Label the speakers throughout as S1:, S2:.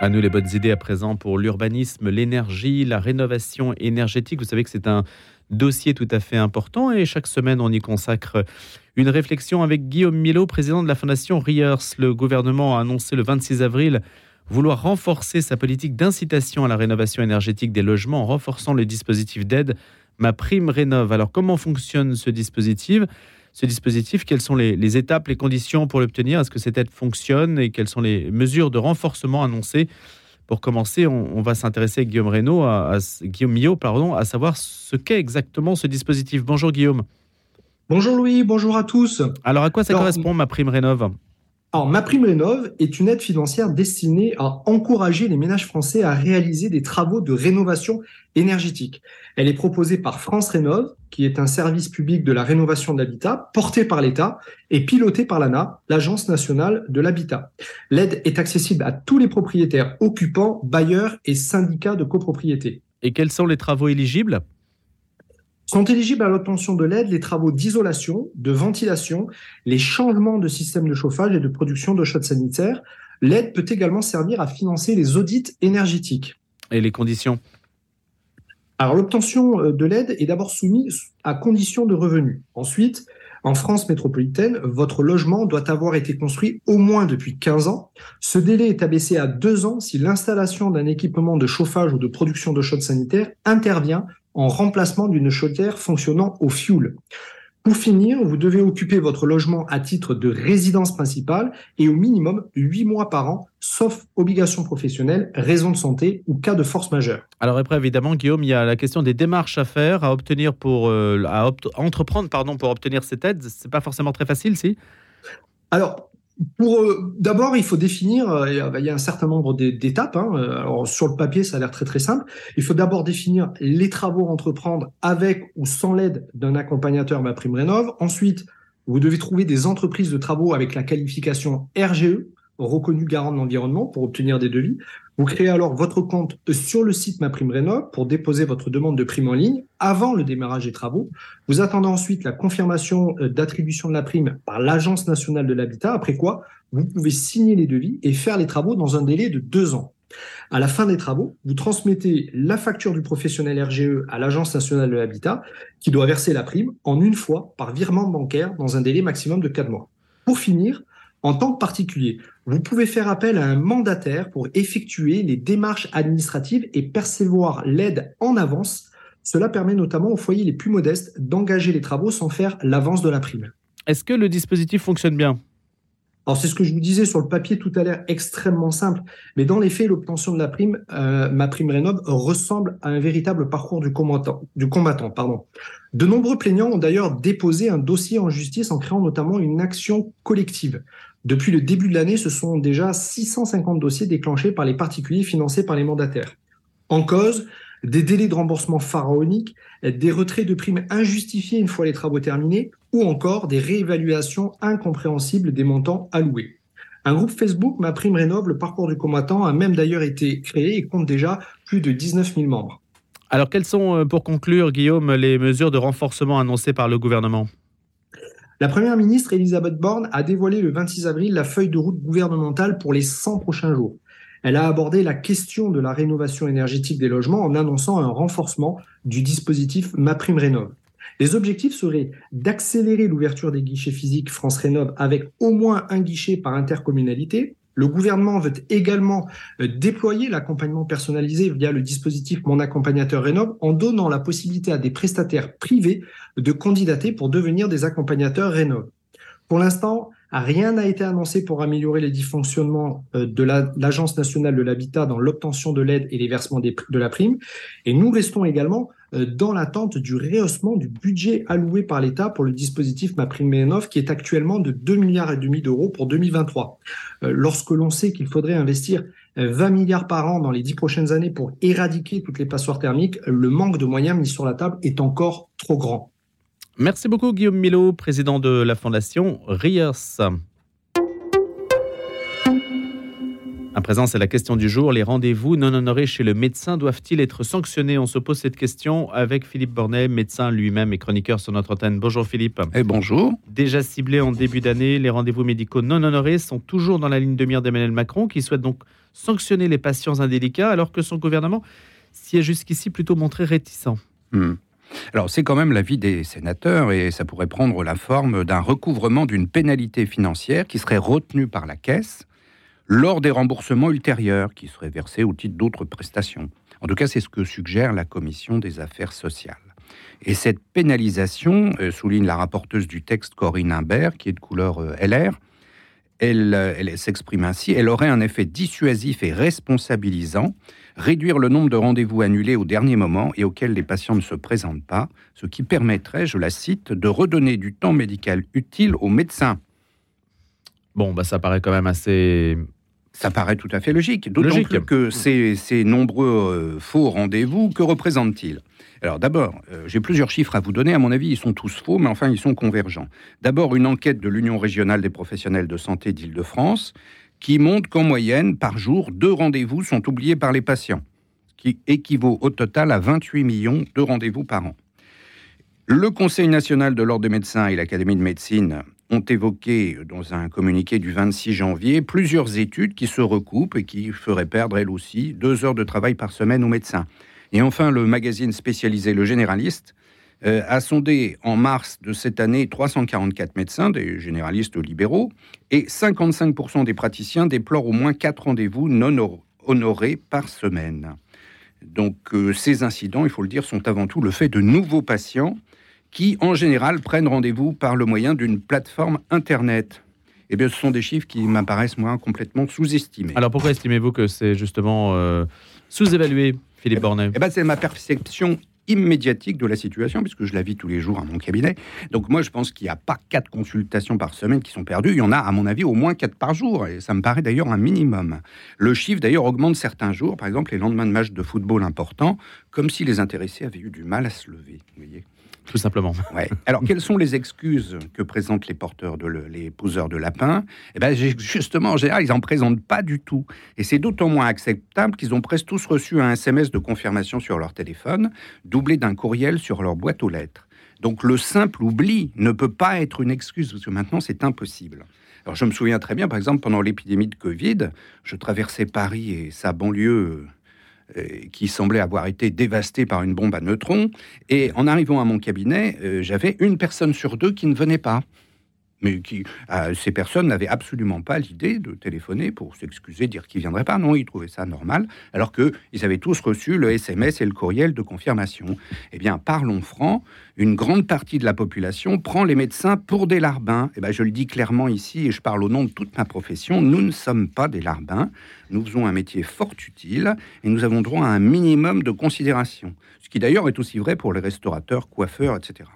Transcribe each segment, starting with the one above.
S1: À nous les bonnes idées à présent pour l'urbanisme, l'énergie, la rénovation énergétique. Vous savez que c'est un dossier tout à fait important et chaque semaine on y consacre une réflexion avec Guillaume Milot, président de la Fondation Riers. Le gouvernement a annoncé le 26 avril vouloir renforcer sa politique d'incitation à la rénovation énergétique des logements en renforçant le dispositif d'aide Ma Prime Rénove. Alors comment fonctionne ce dispositif? Ce dispositif, quelles sont les, étapes, les conditions pour l'obtenir? Est-ce que cette aide fonctionne et quelles sont les mesures de renforcement annoncées? Pour commencer, on, va s'intéresser Guillaume Reynaud, à, Guillaume Millot, pardon, à savoir ce qu'est exactement ce dispositif. Bonjour Guillaume.
S2: Bonjour Louis, bonjour à tous.
S1: Alors à quoi ça correspond ma prime rénove
S2: alors, ma prime rénove est une aide financière destinée à encourager les ménages français à réaliser des travaux de rénovation énergétique. Elle est proposée par France Rénove, qui est un service public de la rénovation de l'habitat porté par l'État et piloté par l'ANA, l'Agence nationale de l'habitat. L'aide est accessible à tous les propriétaires occupants, bailleurs et syndicats de copropriété.
S1: Et quels sont les travaux éligibles?
S2: Sont éligibles à l'obtention de l'aide les travaux d'isolation, de ventilation, les changements de système de chauffage et de production de chaude sanitaire. L'aide peut également servir à financer les audits énergétiques.
S1: Et les conditions?
S2: Alors l'obtention euh, de l'aide est d'abord soumise à condition de revenus. Ensuite, en France métropolitaine, votre logement doit avoir été construit au moins depuis 15 ans. Ce délai est abaissé à 2 ans si l'installation d'un équipement de chauffage ou de production de chaude sanitaire intervient en remplacement d'une chaudière fonctionnant au fioul. Pour finir, vous devez occuper votre logement à titre de résidence principale et au minimum 8 mois par an, sauf obligation professionnelle, raison de santé ou cas de force majeure.
S1: Alors après, évidemment, Guillaume, il y a la question des démarches à faire, à obtenir pour, euh, à entreprendre pardon, pour obtenir cette aide. C'est pas forcément très facile, si?
S2: Alors, pour euh, d'abord, il faut définir. Euh, il y a un certain nombre d'étapes. Hein. Euh, alors sur le papier, ça a l'air très très simple. Il faut d'abord définir les travaux à entreprendre avec ou sans l'aide d'un accompagnateur ma prime rénov. Ensuite, vous devez trouver des entreprises de travaux avec la qualification RGE, reconnu garant de l'environnement, pour obtenir des devis. Vous créez alors votre compte sur le site MaPrimeRénov pour déposer votre demande de prime en ligne avant le démarrage des travaux. Vous attendez ensuite la confirmation euh, d'attribution de la prime par l'Agence nationale de l'habitat, après quoi vous pouvez signer les devis et faire les travaux dans un délai de deux ans. À la fin des travaux, vous transmettez la facture du professionnel RGE à l'Agence nationale de l'habitat qui doit verser la prime en une fois par virement bancaire dans un délai maximum de quatre mois. Pour finir, en tant que particulier, vous pouvez faire appel à un mandataire pour effectuer les démarches administratives et percevoir l'aide en avance. Cela permet notamment aux foyers les plus modestes d'engager les travaux sans faire l'avance de la prime.
S1: Est-ce que le dispositif fonctionne bien?
S2: Alors c'est ce que je vous disais sur le papier tout à l'heure, extrêmement simple, mais dans les faits, l'obtention de la prime, euh, ma prime rénov ressemble à un véritable parcours du combattant. Du combattant pardon. De nombreux plaignants ont d'ailleurs déposé un dossier en justice en créant notamment une action collective. Depuis le début de l'année, ce sont déjà 650 dossiers déclenchés par les particuliers financés par les mandataires. En cause, des délais de remboursement pharaoniques, des retraits de primes injustifiés une fois les travaux terminés, ou encore des réévaluations incompréhensibles des montants alloués. Un groupe Facebook, Ma Prime Rénove, le parcours du combattant, a même d'ailleurs été créé et compte déjà plus de 19 000 membres.
S1: Alors, quelles sont, euh, pour conclure, Guillaume, les mesures de renforcement annoncées par le gouvernement?
S2: La Première ministre Elisabeth Borne a dévoilé le 26 avril la feuille de route gouvernementale pour les 100 prochains jours. Elle a abordé la question de la rénovation énergétique des logements en annonçant un renforcement du dispositif MaPrimeRénov. Les objectifs seraient d'accélérer l'ouverture des guichets physiques France Rénov avec au moins un guichet par intercommunalité, le gouvernement veut également euh, déployer l'accompagnement personnalisé via le dispositif Mon accompagnateur Rénov en donnant la possibilité à des prestataires privés de candidater pour devenir des accompagnateurs Rénov. Pour l'instant, rien n'a été annoncé pour améliorer les dysfonctionnements euh, de l'Agence nationale de l'habitat dans l'obtention de l'aide et les versements de la prime. Et nous restons également euh, dans l'attente du rehaussement du budget alloué par l'État pour le dispositif MaPrimeRénov qui est actuellement de 2 milliards et demi d'euros pour 2023. Euh, lorsque l'on sait qu'il faudrait investir 20 milliards par an dans les 10 prochaines années pour éradiquer toutes les passoires thermiques, le manque de moyens mis sur la table est encore trop grand.
S1: Merci beaucoup Guillaume Milo, président de la Fondation RIERS. À présent, c'est la question du jour. Les rendez-vous non honorés chez le médecin doivent-ils être sanctionnés? On se pose cette question avec Philippe Bornet, médecin lui-même et chroniqueur sur notre antenne. Bonjour Philippe.
S3: Et bonjour.
S1: Déjà ciblés en début d'année, les rendez-vous médicaux non honorés sont toujours dans la ligne de mire d'Emmanuel Macron, qui souhaite donc sanctionner les patients indélicats, alors que son gouvernement s'y est jusqu'ici plutôt montré réticent.
S3: Hmm. Alors c'est quand même l'avis des sénateurs et ça pourrait prendre la forme d'un recouvrement d'une pénalité financière qui serait retenue par la caisse lors des remboursements ultérieurs qui seraient versés au titre d'autres prestations. En tout cas, c'est ce que suggère la commission des affaires sociales. Et cette pénalisation, euh, souligne la rapporteuse du texte Corinne Imbert, qui est de couleur euh, LR, elle, euh, elle s'exprime ainsi, elle aurait un effet dissuasif et responsabilisant réduire le nombre de rendez-vous annulés au dernier moment et auxquels les patients ne se présentent pas, ce qui permettrait, je la cite, de redonner du temps médical utile aux médecins.
S1: Bon, bah ça paraît quand même assez
S3: ça paraît tout à fait logique, d'autant plus que ces, ces nombreux euh, faux rendez-vous, que représentent-ils? Alors d'abord, euh, j'ai plusieurs chiffres à vous donner, à mon avis ils sont tous faux, mais enfin ils sont convergents. D'abord une enquête de l'Union régionale des professionnels de santé d'Île-de-France qui montre qu'en moyenne, par jour, deux rendez-vous sont oubliés par les patients, ce qui équivaut au total à 28 millions de rendez-vous par an. Le Conseil national de l'ordre des médecins et l'Académie de médecine ont évoqué dans un communiqué du 26 janvier plusieurs études qui se recoupent et qui feraient perdre, elles aussi, deux heures de travail par semaine aux médecins. Et enfin, le magazine spécialisé Le Généraliste euh, a sondé en mars de cette année 344 médecins, des généralistes libéraux, et 55% des praticiens déplorent au moins 4 rendez-vous non honorés par semaine. Donc euh, ces incidents, il faut le dire, sont avant tout le fait de nouveaux patients qui, en général, prennent rendez-vous par le moyen d'une plateforme Internet. Eh bien, ce sont des chiffres qui m'apparaissent, moi, complètement sous-estimés.
S1: Alors, pourquoi estimez-vous que c'est justement euh, sous-évalué, Philippe eh ben, Bornet
S3: eh ben, C'est ma perception immédiatique de la situation, puisque je la vis tous les jours à mon cabinet. Donc moi, je pense qu'il n'y a pas quatre consultations par semaine qui sont perdues. Il y en a, à mon avis, au moins quatre par jour. Et ça me paraît d'ailleurs un minimum. Le chiffre, d'ailleurs, augmente certains jours. Par exemple, les lendemains de matchs de football importants, comme si les intéressés avaient eu du mal à se lever. Vous voyez
S1: tout simplement.
S3: Alors, quelles sont les excuses que présentent les porteurs, de les poseurs de lapins? Eh bien, justement, en général, ils n'en présentent pas du tout. Et c'est d'autant moins acceptable qu'ils ont presque tous reçu un SMS de confirmation sur leur téléphone, doublé d'un courriel sur leur boîte aux lettres. Donc, le simple oubli ne peut pas être une excuse, parce que maintenant, c'est impossible. Alors, je me souviens très bien, par exemple, pendant l'épidémie de Covid, je traversais Paris et sa banlieue qui semblait avoir été dévasté par une bombe à neutrons. Et en arrivant à mon cabinet, euh, j'avais une personne sur deux qui ne venait pas mais qui, euh, ces personnes n'avaient absolument pas l'idée de téléphoner pour s'excuser, dire qu'ils viendraient pas. Non, ils trouvaient ça normal, alors qu'ils avaient tous reçu le SMS et le courriel de confirmation. Eh bien, parlons franc, une grande partie de la population prend les médecins pour des larbins. Eh bien, je le dis clairement ici, et je parle au nom de toute ma profession, nous ne sommes pas des larbins. Nous faisons un métier fort utile, et nous avons droit à un minimum de considération. Ce qui d'ailleurs est aussi vrai pour les restaurateurs, coiffeurs, etc.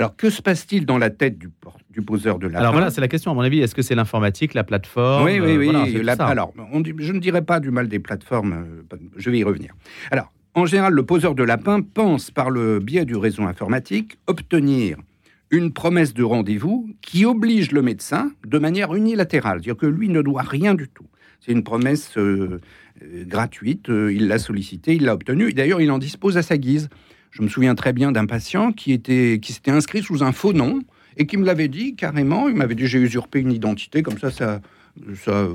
S3: Alors, que se passe-t-il dans la tête du, du poseur de lapin?
S1: Alors voilà, c'est la question, à mon avis. Est-ce que c'est l'informatique, la plateforme?
S3: Oui, oui, oui. alors, je ne dirais pas du mal des plateformes, euh, je vais y revenir. Alors, en général, le poseur de lapin pense, par le biais du réseau informatique, obtenir une promesse de rendez-vous qui oblige le médecin de manière unilatérale, c'est-à-dire que lui ne doit rien du tout. C'est une promesse euh, euh, gratuite, il l'a sollicité, il l'a obtenue, d'ailleurs il en dispose à sa guise. Je me souviens très bien d'un patient qui, était, qui s'était inscrit sous un faux nom et qui me l'avait dit carrément. Il m'avait dit j'ai usurpé une identité, comme ça, ça, ça,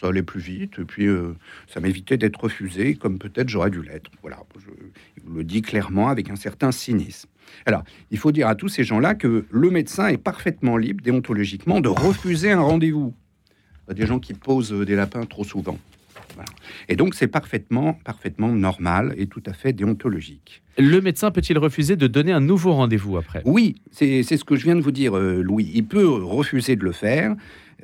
S3: ça allait plus vite. Et puis, euh, ça m'évitait d'être refusé, comme peut-être j'aurais dû l'être. Voilà, je le dis clairement avec un certain cynisme. Alors, il faut dire à tous ces gens-là que le médecin est parfaitement libre, déontologiquement, de refuser un rendez-vous. Des gens qui posent des lapins trop souvent. Et donc, c'est parfaitement, parfaitement normal et tout à fait déontologique.
S1: Le médecin peut-il refuser de donner un nouveau rendez-vous après?
S3: Oui, c'est ce que je viens de vous dire, euh, Louis. Il peut refuser de le faire.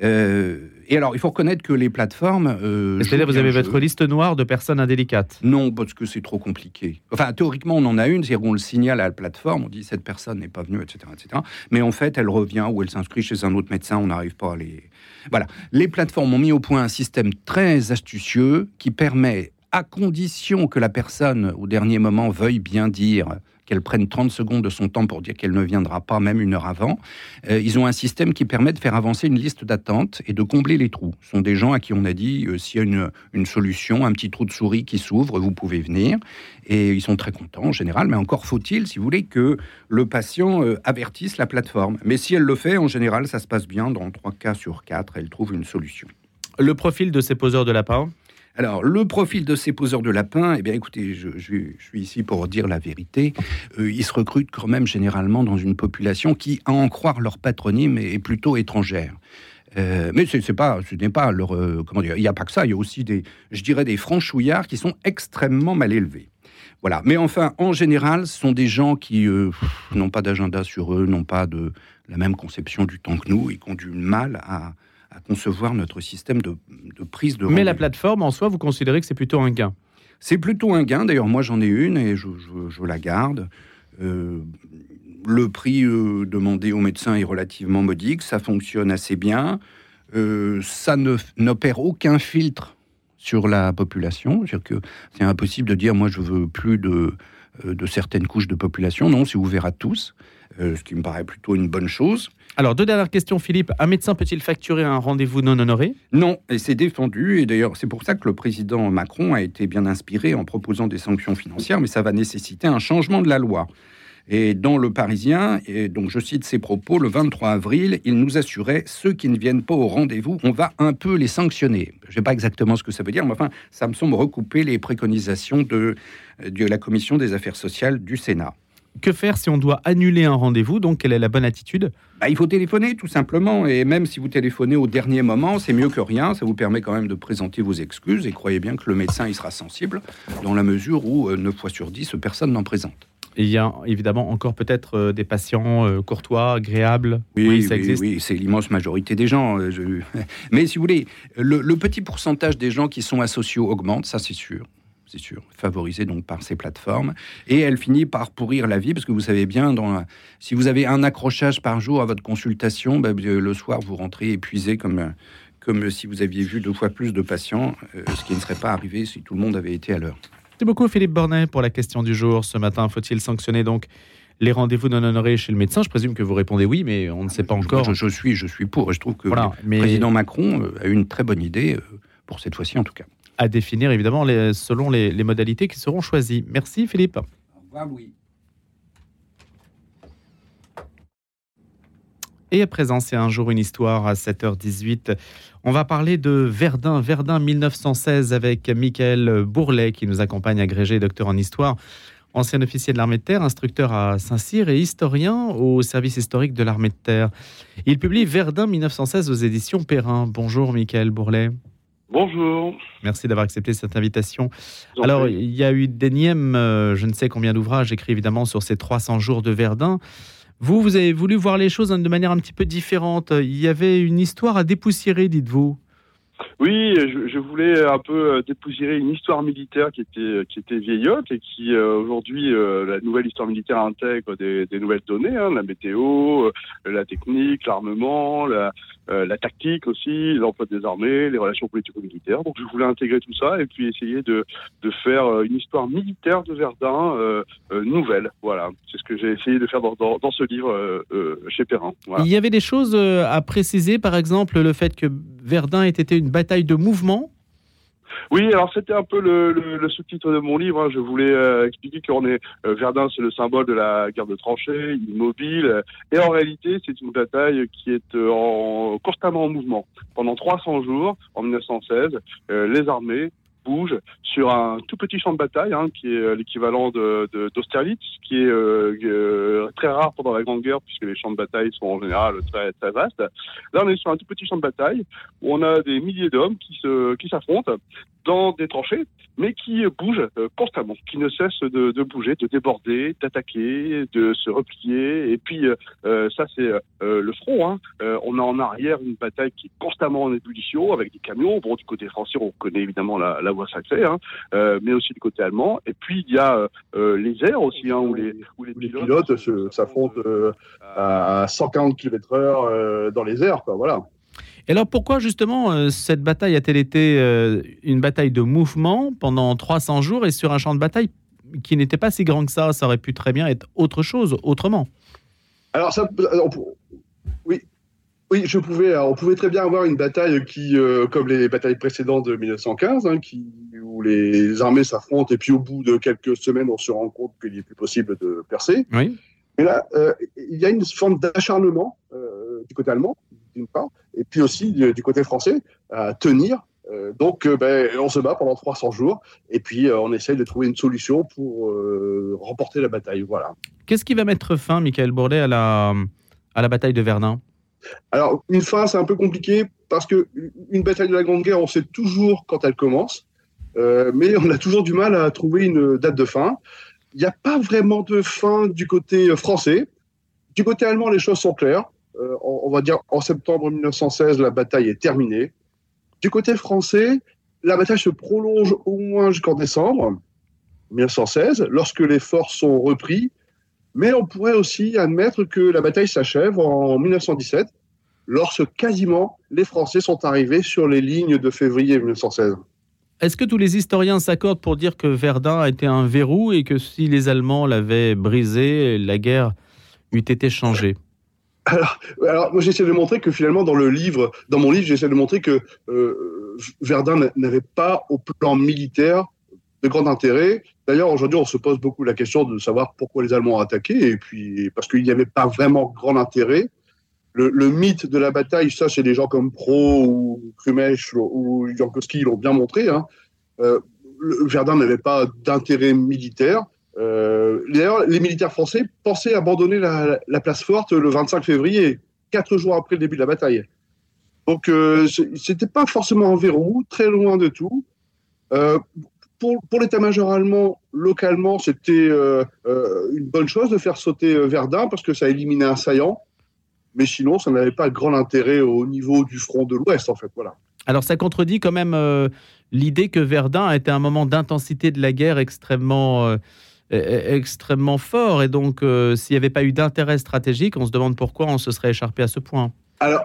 S3: Euh, et alors, il faut reconnaître que les plateformes.
S1: Euh, C'est-à-dire, vous avez votre liste noire de personnes indélicates
S3: Non, parce que c'est trop compliqué. Enfin, théoriquement, on en a une, c'est-à-dire on le signale à la plateforme, on dit cette personne n'est pas venue, etc., etc. Mais en fait, elle revient ou elle s'inscrit chez un autre médecin, on n'arrive pas à les. Voilà. Les plateformes ont mis au point un système très astucieux qui permet, à condition que la personne, au dernier moment, veuille bien dire qu'elle prenne 30 secondes de son temps pour dire qu'elle ne viendra pas, même une heure avant. Euh, ils ont un système qui permet de faire avancer une liste d'attente et de combler les trous. Ce sont des gens à qui on a dit, euh, s'il y a une, solution, un petit trou de souris qui s'ouvre, vous pouvez venir. Et ils sont très contents en général, mais encore faut-il, si vous voulez, que le patient euh, avertisse la plateforme. Mais si elle le fait, en général, ça se passe bien. Dans 3 cas sur 4, elle trouve une solution.
S1: Le profil de ces poseurs de lapin
S3: alors, le profil de ces poseurs de lapins, eh bien, écoutez, je, suis ici pour dire la vérité. Euh, ils se recrutent quand même généralement dans une population qui, à en croire leur patronyme, est, plutôt étrangère. Euh, mais c'est pas, ce n'est pas leur, comment dire, il n'y a pas que ça. Il y a aussi des, je dirais, des franchouillards qui sont extrêmement mal élevés. Voilà. Mais enfin, en général, ce sont des gens qui euh, n'ont pas d'agenda sur eux, n'ont pas de la même conception du temps que nous et qui ont du mal à, concevoir notre système de, prise de.
S1: Mais la plateforme en soi, vous considérez que c'est plutôt un gain
S3: C'est plutôt un gain. D'ailleurs, moi, j'en ai une et je, la garde. Euh, le prix euh, demandé au médecin est relativement modique, ça fonctionne assez bien, ça n'opère aucun filtre sur la population. C'est-à-dire que c'est impossible de dire, moi, je veux plus de, euh, de certaines couches de population. Non, c'est ouvert à tous, euh, ce qui me paraît plutôt une bonne chose.
S1: Alors, deux dernières questions, Philippe. Un médecin peut-il facturer un rendez-vous non honoré?
S3: Non, et c'est défendu. Et d'ailleurs, c'est pour ça que le président Macron a été bien inspiré en proposant des sanctions financières, mais ça va nécessiter un changement de la loi. Et dans Le Parisien, et donc je cite ses propos, le 23 avril, il nous assurait ceux qui ne viennent pas au rendez-vous, on va un peu les sanctionner. Je ne sais pas exactement ce que ça veut dire, mais enfin, ça me semble recouper les préconisations de, de la Commission des affaires sociales du Sénat.
S1: Que faire si on doit annuler un rendez-vous? Donc, quelle est la bonne attitude?
S3: Bah, Il faut téléphoner, tout simplement. Et même si vous téléphonez au dernier moment, c'est mieux que rien. Ça vous permet quand même de présenter vos excuses. Et croyez bien que le médecin, il sera sensible, dans la mesure où, 9 euh, fois sur 10, personne n'en présente
S1: il y a évidemment encore peut-être euh, des patients euh, courtois, agréables.
S3: Oui, ça existe. Oui, c'est l'immense majorité des gens. Euh, Mais si vous voulez, le, petit pourcentage des gens qui sont asociaux augmente, ça c'est sûr. C'est sûr, favorisé donc par ces plateformes. Et elle finit par pourrir la vie, parce que vous savez bien, dans si vous avez un accrochage par jour à votre consultation, ben, le soir vous rentrez épuisé comme, comme si vous aviez vu deux fois plus de patients, ce qui ne serait pas arrivé si tout le monde avait été à l'heure.
S1: Merci beaucoup Philippe Bornet pour la question du jour. Ce matin, faut-il sanctionner donc les rendez-vous non honorés chez le médecin? Je présume que vous répondez oui, mais on ne sait pas encore.
S3: Je, suis, je suis pour. Je trouve que le président Macron euh, a une très bonne idée, euh, pour cette fois-ci en tout cas.
S1: À définir évidemment les, selon les, les, modalités qui seront choisies. Merci Philippe. Au revoir Louis. Et présent, c'est un jour une histoire à 7h18. On va parler de Verdun, Verdun 1916 avec Michael Bourlet qui nous accompagne, agrégé docteur en histoire, ancien officier de l'armée de terre, instructeur à Saint-Cyr et historien au service historique de l'armée de terre. Il publie Verdun 1916 aux éditions Perrin. Bonjour Michael Bourlet.
S4: Bonjour.
S1: Merci d'avoir accepté cette invitation. Alors, il y a eu d'énièmes, euh, je ne sais combien d'ouvrages écrits évidemment sur ces 300 jours de Verdun. Vous, vous avez voulu voir les choses de manière un petit peu différente. Il y avait une histoire à dépoussiérer, dites-vous.
S4: Oui, je, voulais un peu euh, dépoussiérer une histoire militaire qui était qui était vieillotte et qui euh, aujourd'hui euh, la nouvelle histoire militaire intègre des, nouvelles données, hein, la météo, la technique, l'armement, la, tactique aussi, l'emploi des armées, les relations politico-militaires. Donc je voulais intégrer tout ça et puis essayer de de faire une histoire militaire de Verdun nouvelle. Voilà, c'est ce que j'ai essayé de faire dans, dans, ce livre chez Perrin.
S1: Il y avait des choses à préciser, par exemple le fait que Verdun ait été une bataille de mouvement
S4: oui, alors c'était un peu le, sous-titre de mon livre. Hein. Je voulais euh, expliquer qu'on est euh, Verdun, c'est le symbole de la guerre de tranchées, immobile, et en réalité, c'est une bataille qui est euh, en, constamment en mouvement. Pendant 300 jours, en 1916, les armées bouge sur un tout petit champ de bataille, hein, qui est euh, l'équivalent d'Austerlitz, de, qui est euh, euh, très rare pendant la Grande Guerre, puisque les champs de bataille sont en général très, très vastes. Là, on est sur un tout petit champ de bataille, où on a des milliers d'hommes qui se qui s'affrontent dans des tranchées, mais qui bougent constamment, qui ne cessent de, de bouger, de déborder, d'attaquer, de se replier. Et puis, ça, c'est le front. Hein. on a en arrière une bataille qui est constamment en ébullition, avec des camions. Bon, du côté français, on connaît évidemment la voie sacrée, hein, euh, mais aussi du côté allemand. Et puis il y a euh, les airs aussi, hein, où les, où les
S5: pilotes, s'affrontent euh, à 140 km/h dans les airs, quoi, voilà.
S1: Et alors pourquoi justement cette bataille a-t-elle été une bataille de mouvement pendant 300 jours et sur un champ de bataille qui n'était pas si grand que ça? Ça aurait pu très bien être autre chose, autrement.
S5: Alors, ça, oui, oui, je pouvais. on pouvait très bien avoir une bataille qui, euh, comme les batailles précédentes de 1915, hein, qui, où les armées s'affrontent et puis au bout de quelques semaines, on se rend compte qu'il n'est plus possible de percer.
S1: Oui.
S5: Mais là, euh, il y a une forme d'acharnement euh, du côté allemand, d'une part, et puis aussi du, côté français, à tenir. donc, ben, on se bat pendant 300 jours, et puis on essaye de trouver une solution pour remporter la bataille. Voilà.
S1: Qu'est-ce qui va mettre fin, Michael à la, à la bataille de Verdun?
S5: Alors, une fin, c'est un peu compliqué parce que une bataille de la Grande Guerre, on sait toujours quand elle commence, euh, mais on a toujours du mal à trouver une date de fin. Il n'y a pas vraiment de fin du côté français. Du côté allemand, les choses sont claires. Euh, on, va dire en septembre 1916, la bataille est terminée. Du côté français, la bataille se prolonge au moins jusqu'en décembre 1916, lorsque les forces sont reprises mais on pourrait aussi admettre que la bataille s'achève en 1917, lorsque quasiment les Français sont arrivés sur les lignes de février 1916.
S1: Est-ce que tous les historiens s'accordent pour dire que Verdun a été un verrou et que si les Allemands l'avaient brisé, la guerre eût été changée?
S5: Alors, alors, moi j'essaie de montrer que finalement dans le livre, dans mon livre, j'essaie de montrer que euh, Verdun n'avait pas au plan militaire de grand intérêt. D'ailleurs, aujourd'hui, on se pose beaucoup la question de savoir pourquoi les Allemands ont attaqué, et puis parce qu'il n'y avait pas vraiment grand intérêt. Le, mythe de la bataille, ça, c'est des gens comme Pro ou Krumech ou Jankowski l'ont bien montré. Hein. Euh, Verdun n'avait pas d'intérêt militaire. Euh, D'ailleurs, les militaires français pensaient abandonner la, place forte le 25 février, quatre jours après le début de la bataille. Donc, euh, c'était pas forcément un verrou, très loin de tout. Euh, pour, l'état-major allemand, localement, c'était euh, euh, une bonne chose de faire sauter euh, Verdun parce que ça éliminait un saillant. Mais sinon, ça n'avait pas grand intérêt au niveau du front de l'Ouest, en fait. Voilà.
S1: Alors, ça contredit quand même l'idée que Verdun a été un moment d'intensité de la guerre extrêmement, e-, e-, extrêmement fort. Et donc, s'il n'y avait pas eu d'intérêt stratégique, on se demande pourquoi on se serait écharpé à ce point.
S5: Alors,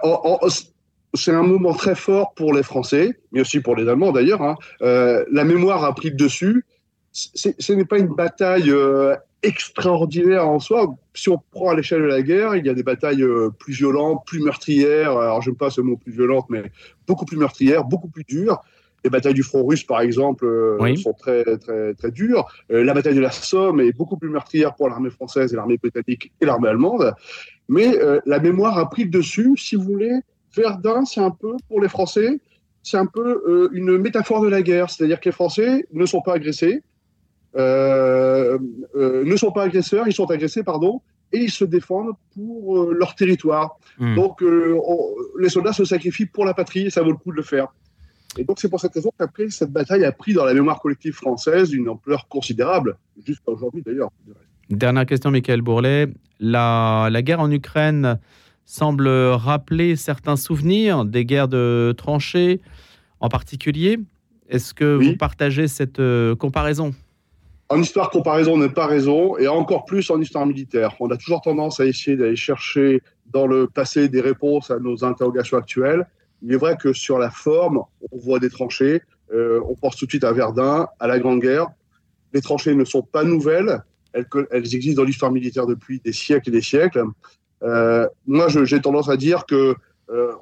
S5: c'est un moment très fort pour les Français, mais aussi pour les Allemands d'ailleurs. Hein. Euh, la mémoire a pris le dessus. Ce n'est pas une bataille euh, extraordinaire en soi. Si on prend à l'échelle de la guerre, il y a des batailles euh, plus violentes, plus meurtrières. Alors, je n'aime pas ce mot plus violente, mais beaucoup plus meurtrières, beaucoup plus dures. Les batailles du front russe, par exemple, sont très, très, très dures. la bataille de la Somme est beaucoup plus meurtrière pour l'armée française et l'armée britannique et l'armée allemande. Mais la mémoire a pris le dessus, si vous voulez, Verdun, c'est un peu, pour les Français, c'est un peu euh, une métaphore de la guerre. C'est-à-dire que les Français ne sont pas agressés, euh, euh, ne sont pas agresseurs, ils sont agressés, pardon, et ils se défendent pour leur territoire. Hmm. Donc, les soldats se sacrifient pour la patrie et ça vaut le coup de le faire. Et donc, c'est pour cette raison qu'après, cette bataille a pris dans la mémoire collective française une ampleur considérable, jusqu'à aujourd'hui d'ailleurs.
S1: Dernière question, Michael Bourlet. La, la guerre en Ukraine semble rappeler certains souvenirs des guerres de tranchées en particulier. Est-ce que vous partagez cette euh, comparaison?
S5: En histoire, comparaison n'est pas raison, et encore plus en histoire militaire. On a toujours tendance à essayer d'aller chercher dans le passé des réponses à nos interrogations actuelles. Il est vrai que sur la forme, on voit des tranchées. Euh, on pense tout de suite à Verdun, à la Grande Guerre. Les tranchées ne sont pas nouvelles. Elles, elles existent dans l'histoire militaire depuis des siècles et des siècles. Euh, moi, j'ai tendance à dire que euh,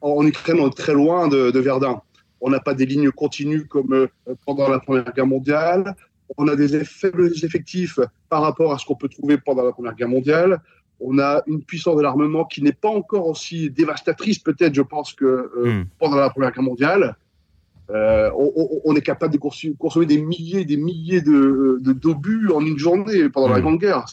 S5: en Ukraine, on est très loin de, Verdun. On n'a pas des lignes continues comme euh, pendant la Première Guerre mondiale. On a des faibles effectifs par rapport à ce qu'on peut trouver pendant la Première Guerre mondiale. On a une puissance de l'armement qui n'est pas encore aussi dévastatrice, peut-être, je pense, que hmm. pendant la Première Guerre mondiale. on, est capable de consommer des milliers et des milliers d'obus de, en une journée pendant la hmm. Grande Guerre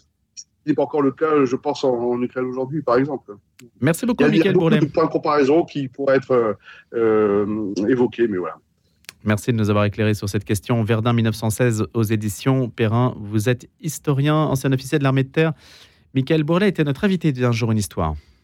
S5: n'est pas encore le cas, je pense, en, Ukraine aujourd'hui, par exemple.
S1: Merci beaucoup, Michael Il y a, beaucoup
S5: de points de comparaison qui pourraient être euh, euh, évoqués, mais voilà.
S1: Merci de nous avoir éclairé sur cette question. Verdun 1916 aux éditions Perrin. Vous êtes historien, ancien officier de l'armée de terre. Michael Bourlet était notre invité d'un jour une histoire.